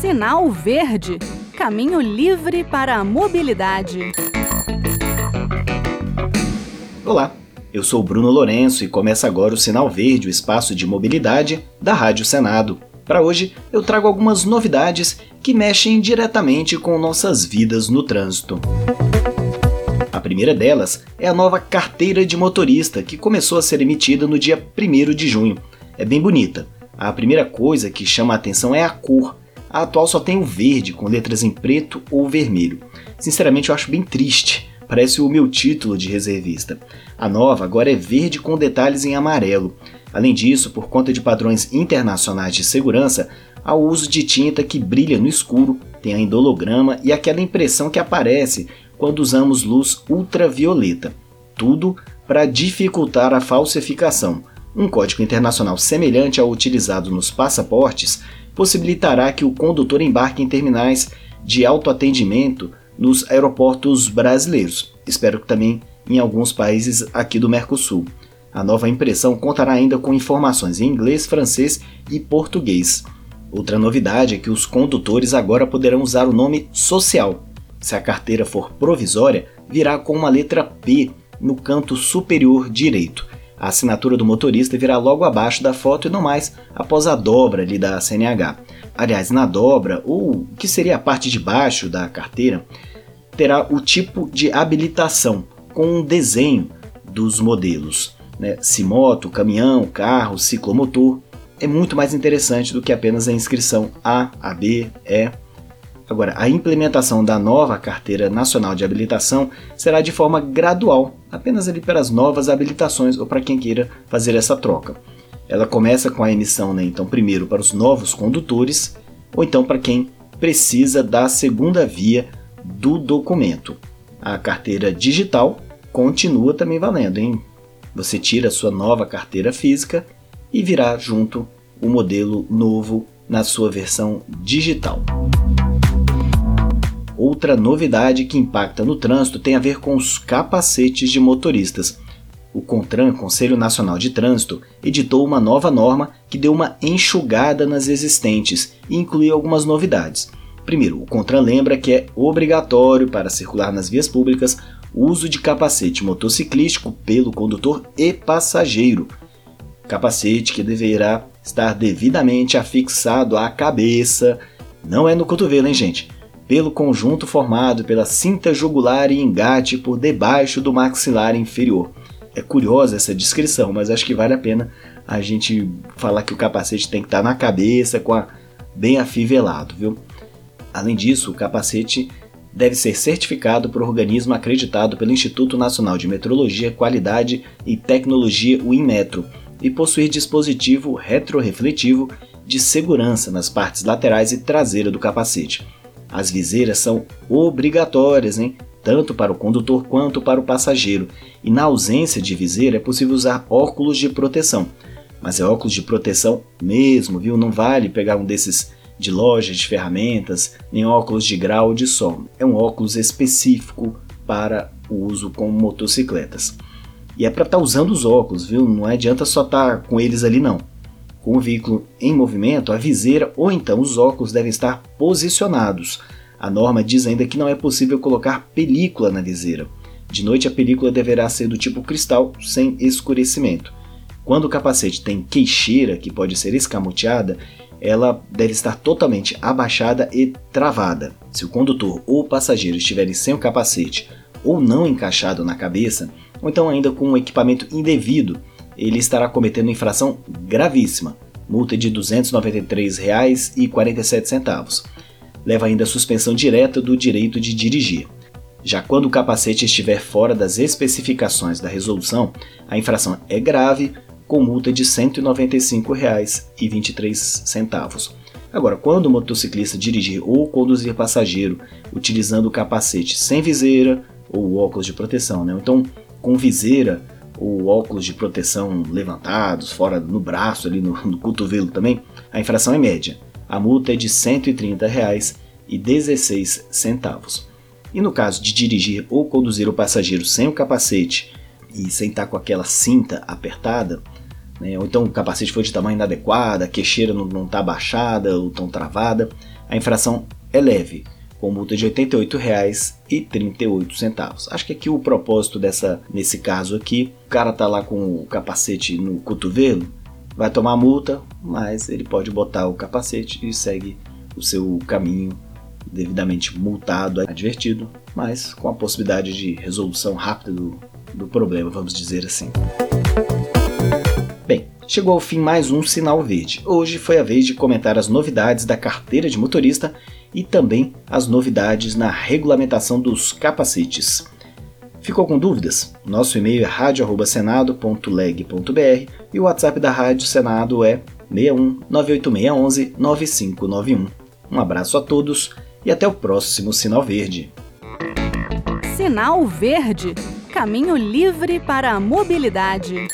Sinal Verde Caminho livre para a mobilidade. Olá, eu sou Bruno Lourenço e começa agora o Sinal Verde, o espaço de mobilidade da Rádio Senado. Para hoje, eu trago algumas novidades que mexem diretamente com nossas vidas no trânsito. A primeira delas é a nova carteira de motorista que começou a ser emitida no dia 1 de junho. É bem bonita. A primeira coisa que chama a atenção é a cor. A atual só tem o verde, com letras em preto ou vermelho. Sinceramente, eu acho bem triste. Parece o meu título de reservista. A nova agora é verde com detalhes em amarelo. Além disso, por conta de padrões internacionais de segurança, há o uso de tinta que brilha no escuro, tem ainda holograma e aquela impressão que aparece quando usamos luz ultravioleta. Tudo para dificultar a falsificação. Um código internacional semelhante ao utilizado nos passaportes possibilitará que o condutor embarque em terminais de autoatendimento nos aeroportos brasileiros. Espero que também em alguns países aqui do Mercosul. A nova impressão contará ainda com informações em inglês, francês e português. Outra novidade é que os condutores agora poderão usar o nome social. Se a carteira for provisória, virá com uma letra P no canto superior direito. A assinatura do motorista virá logo abaixo da foto e não mais após a dobra ali da CNH. Aliás, na dobra, ou que seria a parte de baixo da carteira, terá o tipo de habilitação com um desenho dos modelos né, se moto, caminhão, carro, ciclomotor, é muito mais interessante do que apenas a inscrição A, AB, E. Agora, a implementação da nova Carteira Nacional de Habilitação será de forma gradual, apenas ali para as novas habilitações ou para quem queira fazer essa troca. Ela começa com a emissão, né, então, primeiro para os novos condutores, ou então para quem precisa da segunda via do documento. A carteira digital continua também valendo, hein? Você tira a sua nova carteira física e virá junto o modelo novo na sua versão digital. Outra novidade que impacta no trânsito tem a ver com os capacetes de motoristas. O CONTRAN, Conselho Nacional de Trânsito, editou uma nova norma que deu uma enxugada nas existentes e inclui algumas novidades. Primeiro, o CONTRAN lembra que é obrigatório para circular nas vias públicas uso de capacete motociclístico pelo condutor e passageiro. Capacete que deverá estar devidamente afixado à cabeça, não é no cotovelo, hein, gente? Pelo conjunto formado pela cinta jugular e engate por debaixo do maxilar inferior. É curiosa essa descrição, mas acho que vale a pena a gente falar que o capacete tem que estar na cabeça, com a, bem afivelado, viu? Além disso, o capacete deve ser certificado por organismo acreditado pelo Instituto Nacional de Metrologia, Qualidade e Tecnologia, o INMETRO, e possuir dispositivo retrorefletivo de segurança nas partes laterais e traseira do capacete. As viseiras são obrigatórias, hein? tanto para o condutor quanto para o passageiro, e na ausência de viseira é possível usar óculos de proteção. Mas é óculos de proteção mesmo, viu? Não vale pegar um desses de lojas de ferramentas, nem óculos de grau de sol. É um óculos específico para o uso com motocicletas. E é para estar tá usando os óculos, viu? Não adianta só estar tá com eles ali não. Com o veículo em movimento, a viseira ou então os óculos devem estar posicionados. A norma diz ainda que não é possível colocar película na viseira. De noite a película deverá ser do tipo cristal, sem escurecimento. Quando o capacete tem queixeira, que pode ser escamoteada, ela deve estar totalmente abaixada e travada. Se o condutor ou passageiro estiverem sem o capacete ou não encaixado na cabeça, ou então ainda com um equipamento indevido, ele estará cometendo infração gravíssima, multa de R$ 293,47. Leva ainda a suspensão direta do direito de dirigir. Já quando o capacete estiver fora das especificações da resolução, a infração é grave, com multa de R$ 195,23. Agora, quando o motociclista dirigir ou conduzir passageiro utilizando o capacete sem viseira ou óculos de proteção, né? então com viseira ou óculos de proteção levantados, fora no braço, ali no, no cotovelo também, a infração é média. A multa é de R$ 130,16. E no caso de dirigir ou conduzir o passageiro sem o capacete e sem estar com aquela cinta apertada, né? ou então o capacete foi de tamanho inadequado, a queixeira não está baixada ou tão travada, a infração é leve, com multa de R$ 88,38. Acho que aqui o propósito dessa, nesse caso aqui, o cara tá lá com o capacete no cotovelo, vai tomar multa, mas ele pode botar o capacete e segue o seu caminho devidamente multado, advertido, mas com a possibilidade de resolução rápida do, do problema, vamos dizer assim. Bem, chegou ao fim mais um Sinal Verde. Hoje foi a vez de comentar as novidades da carteira de motorista e também as novidades na regulamentação dos capacetes. Ficou com dúvidas? Nosso e-mail é radio@senado.leg.br e o WhatsApp da Rádio Senado é 61 98611 9591. Um abraço a todos e até o próximo Sinal Verde. Sinal Verde Caminho livre para a mobilidade.